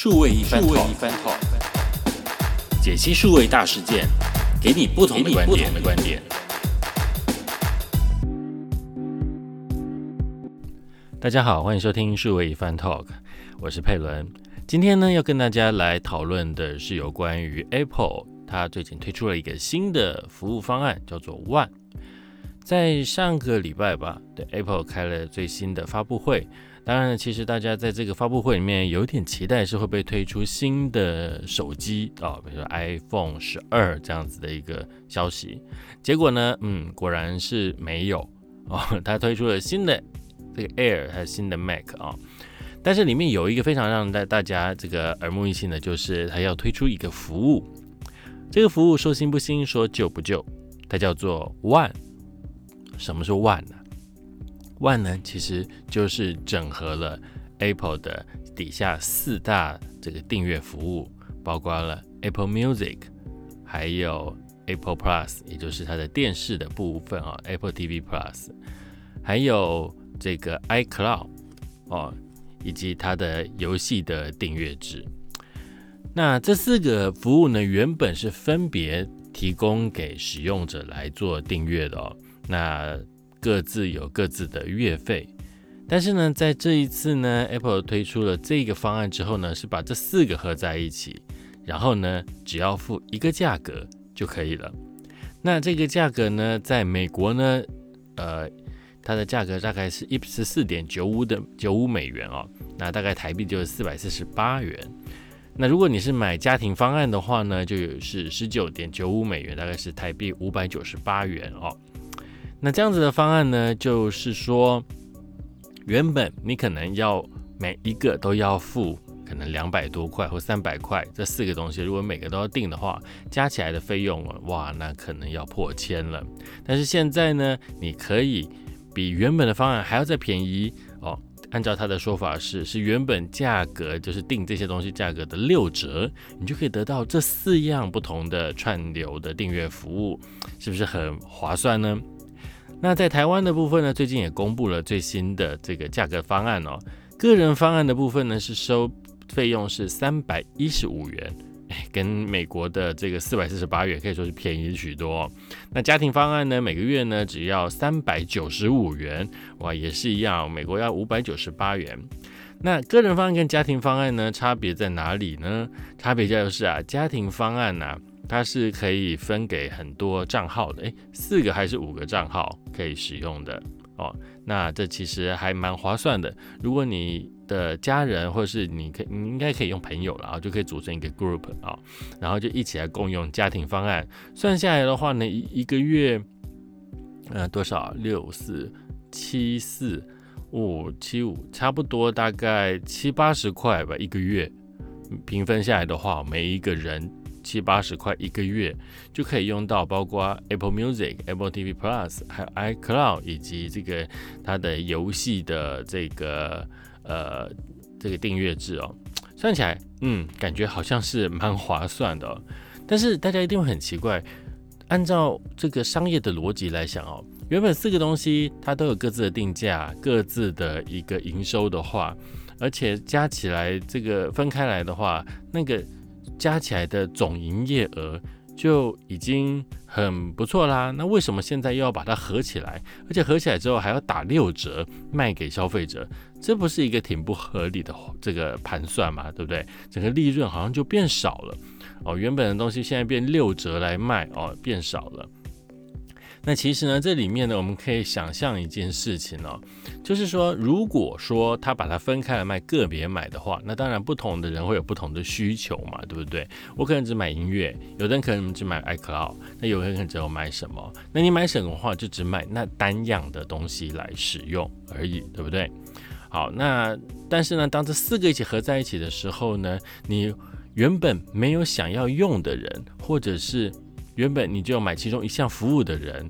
数位一番 talk，解析数位大事件，给你不同的观点。的观点。大家好，欢迎收听数位一番 talk，我是佩伦。今天呢，要跟大家来讨论的是有关于 Apple，它最近推出了一个新的服务方案，叫做 One。在上个礼拜吧，对 Apple 开了最新的发布会。当然，其实大家在这个发布会里面有点期待，是会不会推出新的手机啊，比如说 iPhone 十二这样子的一个消息。结果呢，嗯，果然是没有哦。它推出了新的这个 Air 还有新的 Mac 啊，但是里面有一个非常让大大家这个耳目一新的，就是它要推出一个服务。这个服务说新不新，说旧不旧，它叫做 One。什么是 One 呢？One 呢，其实就是整合了 Apple 的底下四大这个订阅服务，包括了 Apple Music，还有 Apple Plus，也就是它的电视的部分啊，Apple TV Plus，还有这个 iCloud 哦，以及它的游戏的订阅制。那这四个服务呢，原本是分别提供给使用者来做订阅的哦，那。各自有各自的月费，但是呢，在这一次呢，Apple 推出了这个方案之后呢，是把这四个合在一起，然后呢，只要付一个价格就可以了。那这个价格呢，在美国呢，呃，它的价格大概是一十四点九五的九五美元哦，那大概台币就是四百四十八元。那如果你是买家庭方案的话呢，就有是十九点九五美元，大概是台币五百九十八元哦。那这样子的方案呢，就是说，原本你可能要每一个都要付可能两百多块或三百块，这四个东西如果每个都要订的话，加起来的费用哇，那可能要破千了。但是现在呢，你可以比原本的方案还要再便宜哦。按照他的说法是，是原本价格就是订这些东西价格的六折，你就可以得到这四样不同的串流的订阅服务，是不是很划算呢？那在台湾的部分呢，最近也公布了最新的这个价格方案哦。个人方案的部分呢，是收费用是三百一十五元，哎，跟美国的这个四百四十八元可以说是便宜许多。那家庭方案呢，每个月呢只要三百九十五元，哇，也是一样，美国要五百九十八元。那个人方案跟家庭方案呢，差别在哪里呢？差别就是啊，家庭方案呢。它是可以分给很多账号的，诶，四个还是五个账号可以使用的哦。那这其实还蛮划算的。如果你的家人或者是你可，你应该可以用朋友了啊，就可以组成一个 group 啊，然后就一起来共用家庭方案。算下来的话呢，一一个月，呃，多少？六四七四五七五，差不多大概七八十块吧，一个月平分下来的话，每一个人。七八十块一个月就可以用到，包括 Apple Music、Apple TV Plus，还有 iCloud 以及这个它的游戏的这个呃这个订阅制哦。算起来，嗯，感觉好像是蛮划算的。但是大家一定会很奇怪，按照这个商业的逻辑来想哦，原本四个东西它都有各自的定价、各自的一个营收的话，而且加起来这个分开来的话，那个。加起来的总营业额就已经很不错啦。那为什么现在又要把它合起来？而且合起来之后还要打六折卖给消费者？这不是一个挺不合理的这个盘算嘛？对不对？整个利润好像就变少了哦。原本的东西现在变六折来卖哦，变少了。那其实呢，这里面呢，我们可以想象一件事情哦，就是说，如果说他把它分开来卖，个别买的话，那当然不同的人会有不同的需求嘛，对不对？我可能只买音乐，有的人可能只买 iCloud，那有人可能只有买什么？那你买什么的话，就只买那单样的东西来使用而已，对不对？好，那但是呢，当这四个一起合在一起的时候呢，你原本没有想要用的人，或者是原本你就买其中一项服务的人。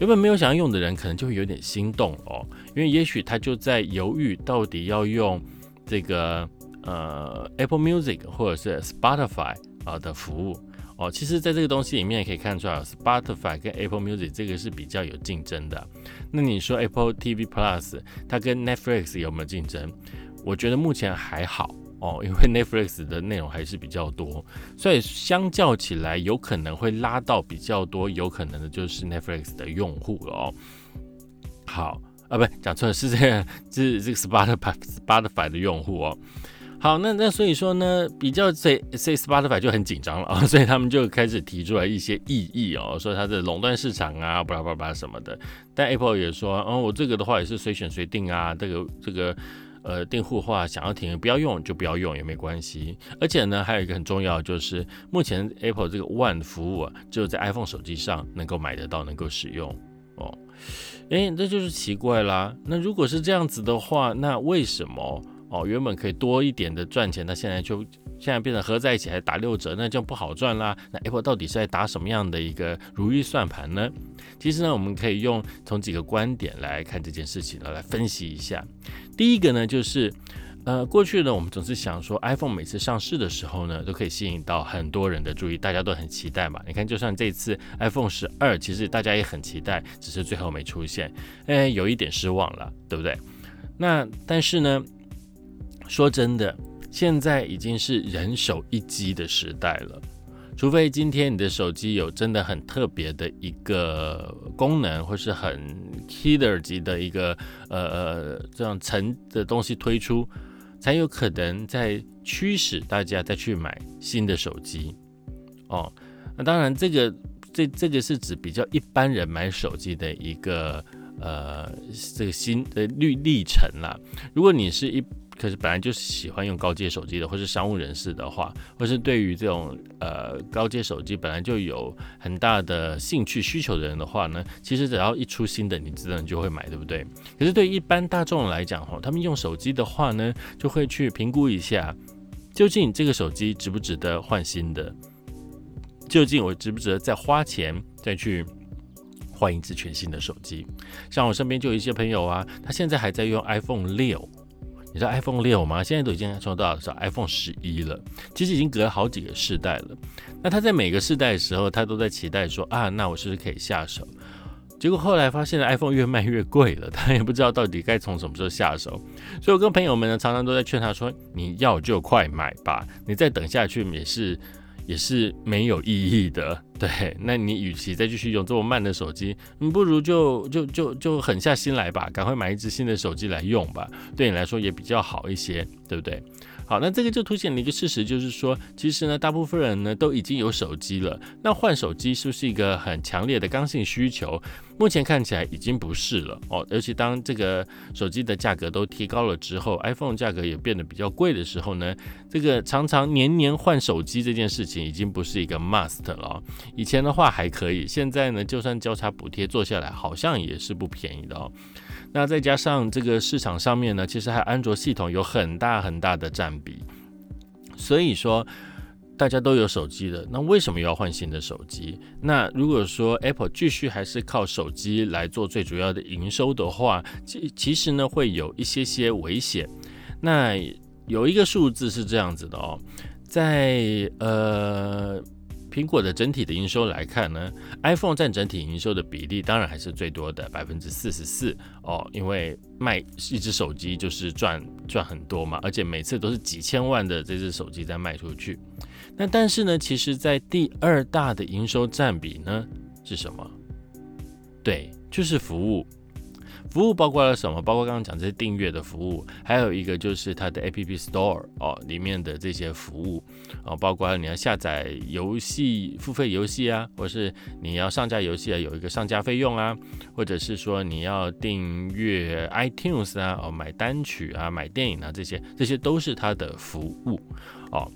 原本没有想要用的人，可能就会有点心动哦，因为也许他就在犹豫，到底要用这个呃 Apple Music 或者是 Spotify 啊的服务哦。其实，在这个东西里面也可以看出来，Spotify 跟 Apple Music 这个是比较有竞争的。那你说 Apple TV Plus 它跟 Netflix 有没有竞争？我觉得目前还好哦，因为 Netflix 的内容还是比较多，所以相较起来，有可能会拉到比较多，有可能的就是 Netflix 的用户了哦。好啊，不讲错了，是这个，是这个 Spotify Spotify 的用户哦。好，那那所以说呢，比较这这 Spotify 就很紧张了啊，所以他们就开始提出来一些异议哦，说它的垄断市场啊，巴拉巴拉什么的。但 Apple 也说，哦，我这个的话也是随选随定啊，这个这个。呃，订户的话想要停不要用就不要用也没关系。而且呢，还有一个很重要就是，目前 Apple 这个 One 服务啊，只有在 iPhone 手机上能够买得到，能够使用哦。诶，这就是奇怪啦。那如果是这样子的话，那为什么哦原本可以多一点的赚钱，那现在就现在变成合在一起还打六折，那就不好赚啦。那 Apple 到底是在打什么样的一个如意算盘呢？其实呢，我们可以用从几个观点来看这件事情呢，来分析一下。第一个呢，就是，呃，过去呢，我们总是想说，iPhone 每次上市的时候呢，都可以吸引到很多人的注意，大家都很期待嘛。你看，就算这次 iPhone 十二，其实大家也很期待，只是最后没出现，哎，有一点失望了，对不对？那但是呢，说真的，现在已经是人手一机的时代了。除非今天你的手机有真的很特别的一个功能，或是很 killer 级的一个呃呃这样层的东西推出，才有可能在驱使大家再去买新的手机。哦，那当然这个这这个是指比较一般人买手机的一个呃这个新的历历程啦。如果你是一可是本来就是喜欢用高阶手机的，或是商务人士的话，或是对于这种呃高阶手机本来就有很大的兴趣需求的人的话呢，其实只要一出新的，你自然就会买，对不对？可是对一般大众来讲哈，他们用手机的话呢，就会去评估一下，究竟这个手机值不值得换新的，究竟我值不值得再花钱再去换一支全新的手机？像我身边就有一些朋友啊，他现在还在用 iPhone 六。你知道 iPhone 六吗？现在都已经说到是 iPhone 十一了，其实已经隔了好几个世代了。那他在每个世代的时候，他都在期待说啊，那我是不是可以下手？结果后来发现 iPhone 越卖越贵了，他也不知道到底该从什么时候下手。所以我跟朋友们呢，常常都在劝他说，你要就快买吧，你再等下去也是。也是没有意义的，对。那你与其再继续用这么慢的手机，你不如就就就就狠下心来吧，赶快买一只新的手机来用吧，对你来说也比较好一些，对不对？好，那这个就凸显了一个事实，就是说，其实呢，大部分人呢都已经有手机了。那换手机是不是一个很强烈的刚性需求？目前看起来已经不是了哦。尤其当这个手机的价格都提高了之后，iPhone 价格也变得比较贵的时候呢，这个常常年年换手机这件事情已经不是一个 must 了。以前的话还可以，现在呢，就算交叉补贴做下来，好像也是不便宜的哦。那再加上这个市场上面呢，其实还安卓系统有很大很大的占比，所以说大家都有手机的，那为什么要换新的手机？那如果说 Apple 继续还是靠手机来做最主要的营收的话，其其实呢会有一些些危险。那有一个数字是这样子的哦，在呃。苹果的整体的营收来看呢，iPhone 占整体营收的比例当然还是最多的百分之四十四哦，因为卖一只手机就是赚赚很多嘛，而且每次都是几千万的这只手机在卖出去。那但是呢，其实在第二大的营收占比呢是什么？对，就是服务。服务包括了什么？包括刚刚讲这些订阅的服务，还有一个就是它的 App Store 哦里面的这些服务哦，包括你要下载游戏付费游戏啊，或是你要上架游戏啊，有一个上架费用啊，或者是说你要订阅 iTunes 啊，哦买单曲啊，买电影啊这些，这些都是它的服务哦。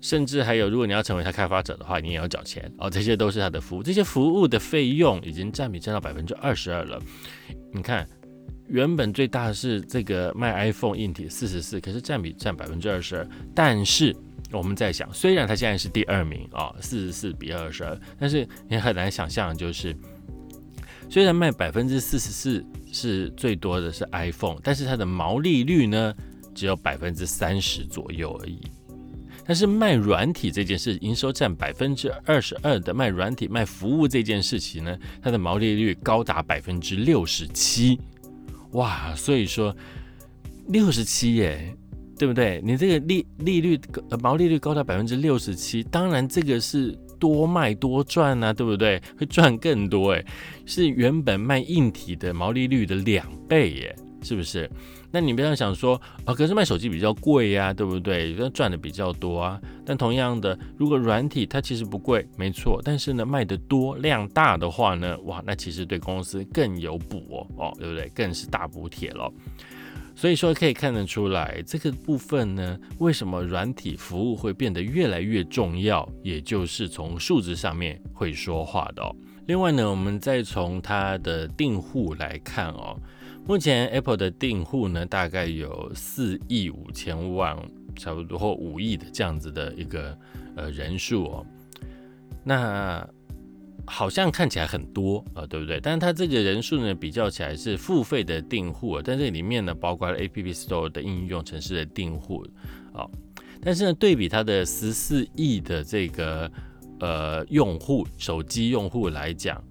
甚至还有，如果你要成为它开发者的话，你也要缴钱哦。这些都是它的服务，这些服务的费用已经占比占到百分之二十二了。你看，原本最大是这个卖 iPhone 硬体四十四，可是占比占百分之二十二。但是我们在想，虽然它现在是第二名啊，四十四比二十二，但是你很难想象，就是虽然卖百分之四十四是最多的是 iPhone，但是它的毛利率呢只有百分之三十左右而已。但是卖软体这件事，营收占百分之二十二的卖软体卖服务这件事情呢，它的毛利率高达百分之六十七，哇！所以说六十七耶，对不对？你这个利利率呃毛利率高达百分之六十七，当然这个是多卖多赚啊，对不对？会赚更多诶，是原本卖硬体的毛利率的两倍耶，是不是？那你不要想说啊，可是卖手机比较贵呀，对不对？赚的比较多啊。但同样的，如果软体它其实不贵，没错，但是呢卖的多量大的话呢，哇，那其实对公司更有补哦，哦，对不对？更是大补贴了。所以说可以看得出来，这个部分呢，为什么软体服务会变得越来越重要，也就是从数字上面会说话的哦。另外呢，我们再从它的订户来看哦。目前 Apple 的订户呢，大概有四亿五千万，差不多或五亿的这样子的一个呃人数哦。那好像看起来很多啊，对不对？但是它这个人数呢，比较起来是付费的订户，但这里面呢，包括了 App Store 的应用城市的订户啊。但是呢，对比它的十四亿的这个呃用户手机用户来讲。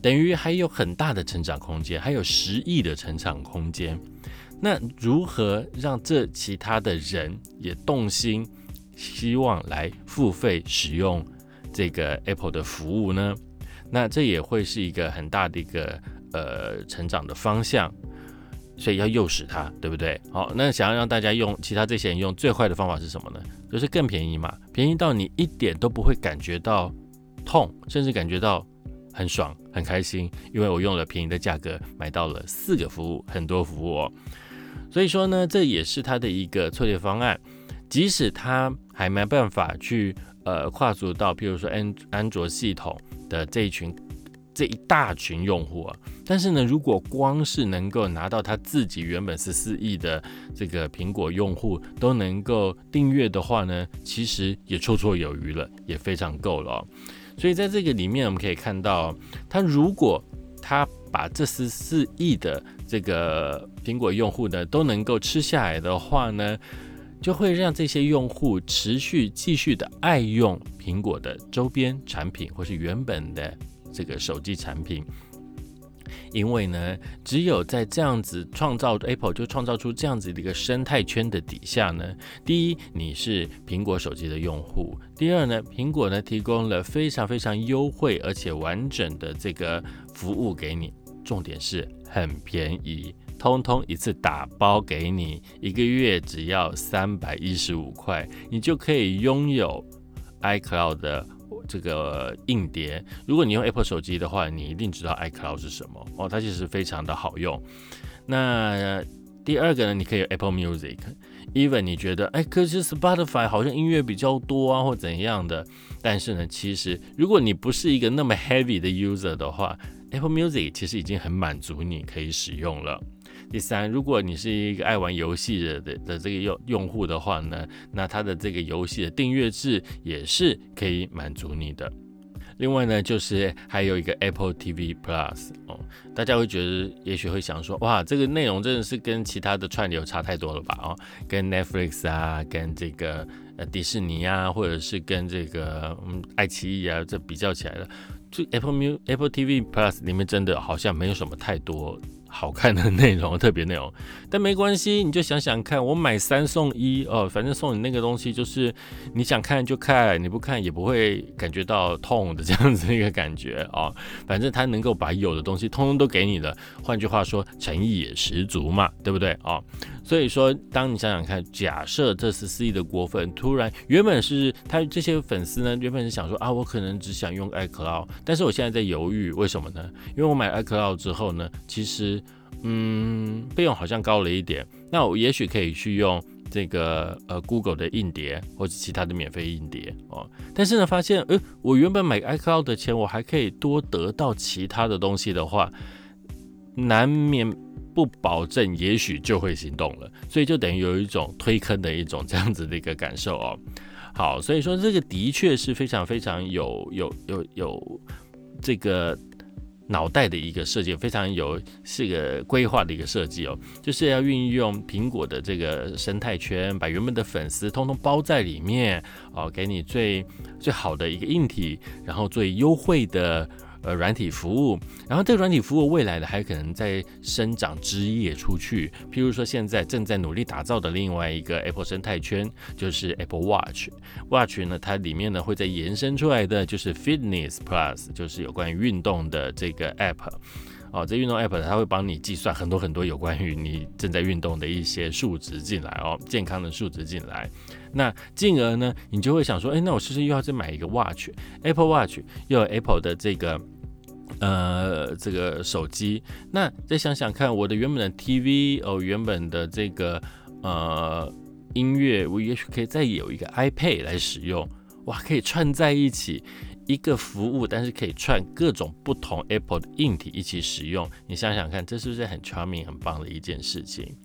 等于还有很大的成长空间，还有十亿的成长空间。那如何让这其他的人也动心，希望来付费使用这个 Apple 的服务呢？那这也会是一个很大的一个呃成长的方向，所以要诱使他，对不对？好，那想要让大家用其他这些人用最坏的方法是什么呢？就是更便宜嘛，便宜到你一点都不会感觉到痛，甚至感觉到。很爽，很开心，因为我用了便宜的价格买到了四个服务，很多服务哦。所以说呢，这也是它的一个策略方案。即使它还没办法去呃跨足到，譬如说安安卓系统的这一群这一大群用户啊，但是呢，如果光是能够拿到他自己原本十四亿的这个苹果用户都能够订阅的话呢，其实也绰绰有余了，也非常够了。所以在这个里面，我们可以看到，他如果他把这十四亿的这个苹果用户呢都能够吃下来的话呢，就会让这些用户持续继续的爱用苹果的周边产品，或是原本的这个手机产品。因为呢，只有在这样子创造 Apple 就创造出这样子的一个生态圈的底下呢，第一，你是苹果手机的用户；第二呢，苹果呢提供了非常非常优惠而且完整的这个服务给你，重点是很便宜，通通一次打包给你，一个月只要三百一十五块，你就可以拥有 iCloud 的。这个硬碟，如果你用 Apple 手机的话，你一定知道 iCloud 是什么哦，它其实非常的好用。那第二个呢，你可以 Apple Music，even 你觉得哎，可是 Spotify 好像音乐比较多啊，或怎样的，但是呢，其实如果你不是一个那么 heavy 的 user 的话，Apple Music 其实已经很满足你可以使用了。第三，如果你是一个爱玩游戏的的的这个用用户的话呢，那它的这个游戏的订阅制也是可以满足你的。另外呢，就是还有一个 Apple TV Plus 哦，大家会觉得也许会想说，哇，这个内容真的是跟其他的串流差太多了吧？哦，跟 Netflix 啊，跟这个呃迪士尼啊，或者是跟这个嗯爱奇艺啊，这比较起来了，就 Apple Mu Apple TV Plus 里面真的好像没有什么太多。好看的内容，特别内容，但没关系，你就想想看，我买三送一哦，反正送你那个东西，就是你想看就看，你不看也不会感觉到痛的这样子一个感觉啊。反正他能够把有的东西通通都给你了，换句话说，诚意也十足嘛，对不对啊？所以说，当你想想看，假设这十四亿的果粉突然原本是他这些粉丝呢，原本是想说啊，我可能只想用 iCloud，但是我现在在犹豫，为什么呢？因为我买 iCloud 之后呢，其实嗯费用好像高了一点，那我也许可以去用这个呃 Google 的硬碟或者其他的免费硬碟哦，但是呢发现，呃，我原本买 iCloud 的钱，我还可以多得到其他的东西的话，难免。不保证，也许就会行动了，所以就等于有一种推坑的一种这样子的一个感受哦。好，所以说这个的确是非常非常有有有有这个脑袋的一个设计，非常有是个规划的一个设计哦，就是要运用苹果的这个生态圈，把原本的粉丝通通包在里面哦，给你最最好的一个硬体，然后最优惠的。呃软体服务，然后这个软体服务未来的还可能在生长枝叶出去，譬如说现在正在努力打造的另外一个 Apple 生态圈就是 Apple Watch，Watch 呢它里面呢会再延伸出来的就是 Fitness Plus，就是有关于运动的这个 App。哦，这运动 app 它会帮你计算很多很多有关于你正在运动的一些数值进来哦，健康的数值进来。那进而呢，你就会想说，哎，那我是不是又要再买一个 watch？Apple Watch 又有 Apple 的这个呃这个手机。那再想想看，我的原本的 TV 哦，原本的这个呃音乐，我也许可以再有一个 iPad 来使用，哇，可以串在一起。一个服务，但是可以串各种不同 Apple 的硬体一起使用。你想想看，这是不是很 charming、很棒的一件事情？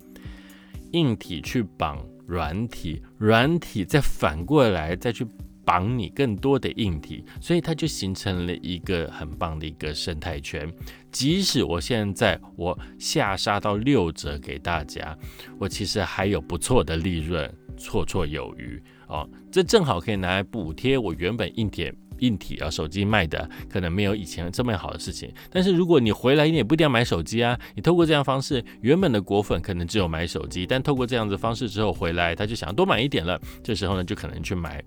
硬体去绑软体，软体再反过来再去绑你更多的硬体，所以它就形成了一个很棒的一个生态圈。即使我现在我下杀到六折给大家，我其实还有不错的利润，绰绰有余哦。这正好可以拿来补贴我原本硬体。硬体啊，手机卖的可能没有以前这么好的事情。但是如果你回来，你也不一定要买手机啊。你透过这样方式，原本的果粉可能只有买手机，但透过这样子方式之后回来，他就想要多买一点了。这时候呢，就可能去买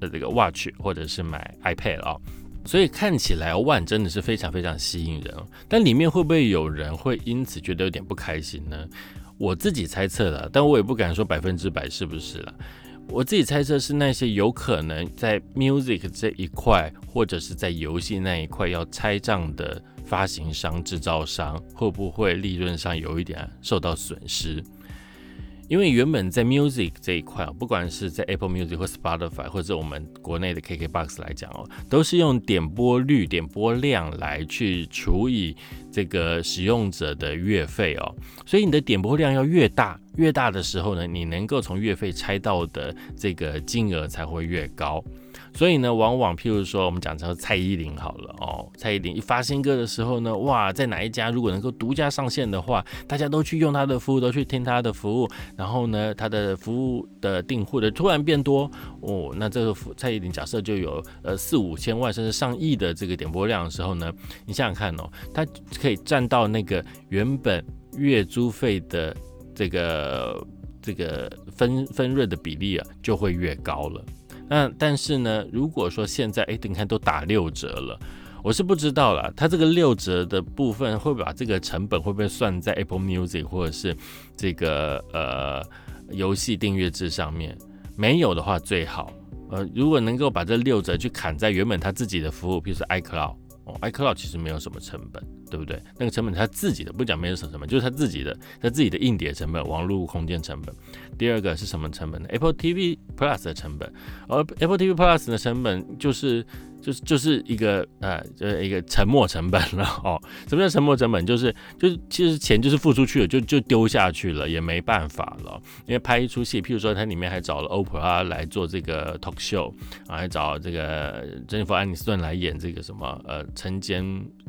呃这个 watch 或者是买 iPad 啊。所以看起来 One 真的是非常非常吸引人。但里面会不会有人会因此觉得有点不开心呢？我自己猜测了，但我也不敢说百分之百是不是了。我自己猜测是那些有可能在 music 这一块，或者是在游戏那一块要拆账的发行商、制造商，会不会利润上有一点受到损失？因为原本在 music 这一块啊，不管是在 Apple Music 或 Spotify，或者我们国内的 KKBox 来讲哦，都是用点播率、点播量来去除以这个使用者的月费哦，所以你的点播量要越大，越大的时候呢，你能够从月费拆到的这个金额才会越高。所以呢，往往譬如说，我们讲成蔡依林好了哦，蔡依林一发新歌的时候呢，哇，在哪一家如果能够独家上线的话，大家都去用他的服务，都去听他的服务，然后呢，他的服务的订户的突然变多哦，那这个蔡依林假设就有呃四五千万甚至上亿的这个点播量的时候呢，你想想看哦，它可以占到那个原本月租费的这个这个分分润的比例啊，就会越高了。那但是呢，如果说现在哎，你看都打六折了，我是不知道了。它这个六折的部分会把这个成本会不会算在 Apple Music 或者是这个呃游戏订阅制上面？没有的话最好。呃，如果能够把这六折去砍在原本他自己的服务，比如说 iCloud。哦，iCloud 其实没有什么成本，对不对？那个成本他自己的，不讲没有什么成本，就是他自己的，他自己的硬碟成本、网络空间成本。第二个是什么成本呢？Apple TV Plus 的成本，而 Apple TV Plus 的成本就是。就是就是一个呃，就是一个沉没成本了哦。什么叫沉没成本？就是就是其实钱就是付出去了，就就丢下去了，也没办法了。因为拍一出戏，譬如说它里面还找了 Oprah 来做这个 talk show 啊，还找这个珍妮弗安妮斯顿来演这个什么呃晨间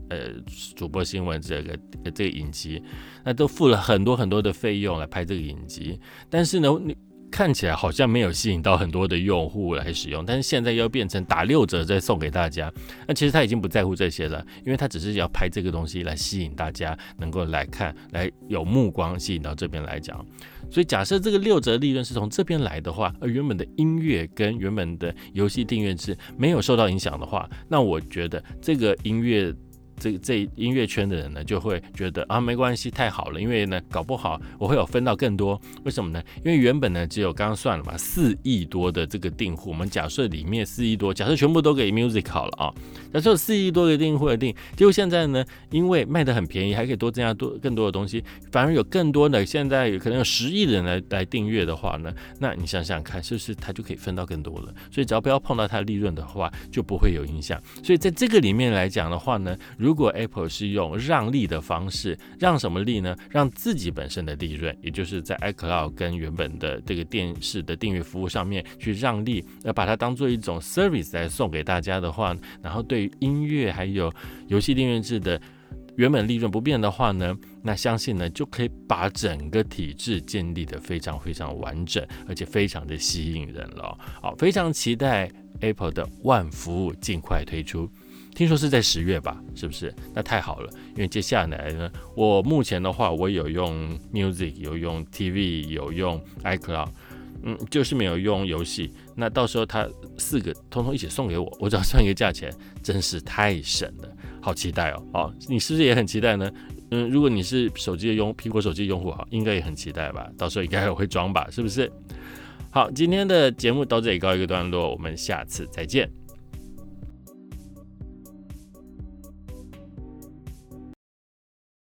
呃主播新闻这个这个影集，那都付了很多很多的费用来拍这个影集。但是呢，你。看起来好像没有吸引到很多的用户来使用，但是现在又变成打六折再送给大家。那其实他已经不在乎这些了，因为他只是要拍这个东西来吸引大家能够来看，来有目光吸引到这边来讲。所以假设这个六折利润是从这边来的话，而原本的音乐跟原本的游戏订阅制没有受到影响的话，那我觉得这个音乐。这这音乐圈的人呢，就会觉得啊，没关系，太好了，因为呢，搞不好我会有分到更多。为什么呢？因为原本呢，只有刚刚算了嘛，四亿多的这个订户，我们假设里面四亿多，假设全部都给 music 好了啊，假设四亿多的订户的订，结果现在呢，因为卖的很便宜，还可以多增加多更多的东西，反而有更多的，现在有可能有十亿的人来来订阅的话呢，那你想想看，是不是他就可以分到更多了？所以只要不要碰到他的利润的话，就不会有影响。所以在这个里面来讲的话呢，如如果 Apple 是用让利的方式，让什么利呢？让自己本身的利润，也就是在 iCloud 跟原本的这个电视的订阅服务上面去让利，要把它当做一种 service 来送给大家的话，然后对音乐还有游戏订阅制的原本利润不变的话呢，那相信呢就可以把整个体制建立的非常非常完整，而且非常的吸引人了。好，非常期待 Apple 的万服务尽快推出。听说是在十月吧，是不是？那太好了，因为接下来呢，我目前的话，我有用 Music，有用 TV，有用 iCloud，嗯，就是没有用游戏。那到时候它四个通通一起送给我，我只要算一个价钱，真是太省了，好期待哦！哦，你是不是也很期待呢？嗯，如果你是手机的用苹果手机用户，哈，应该也很期待吧？到时候应该也会装吧？是不是？好，今天的节目到这里告一个段落，我们下次再见。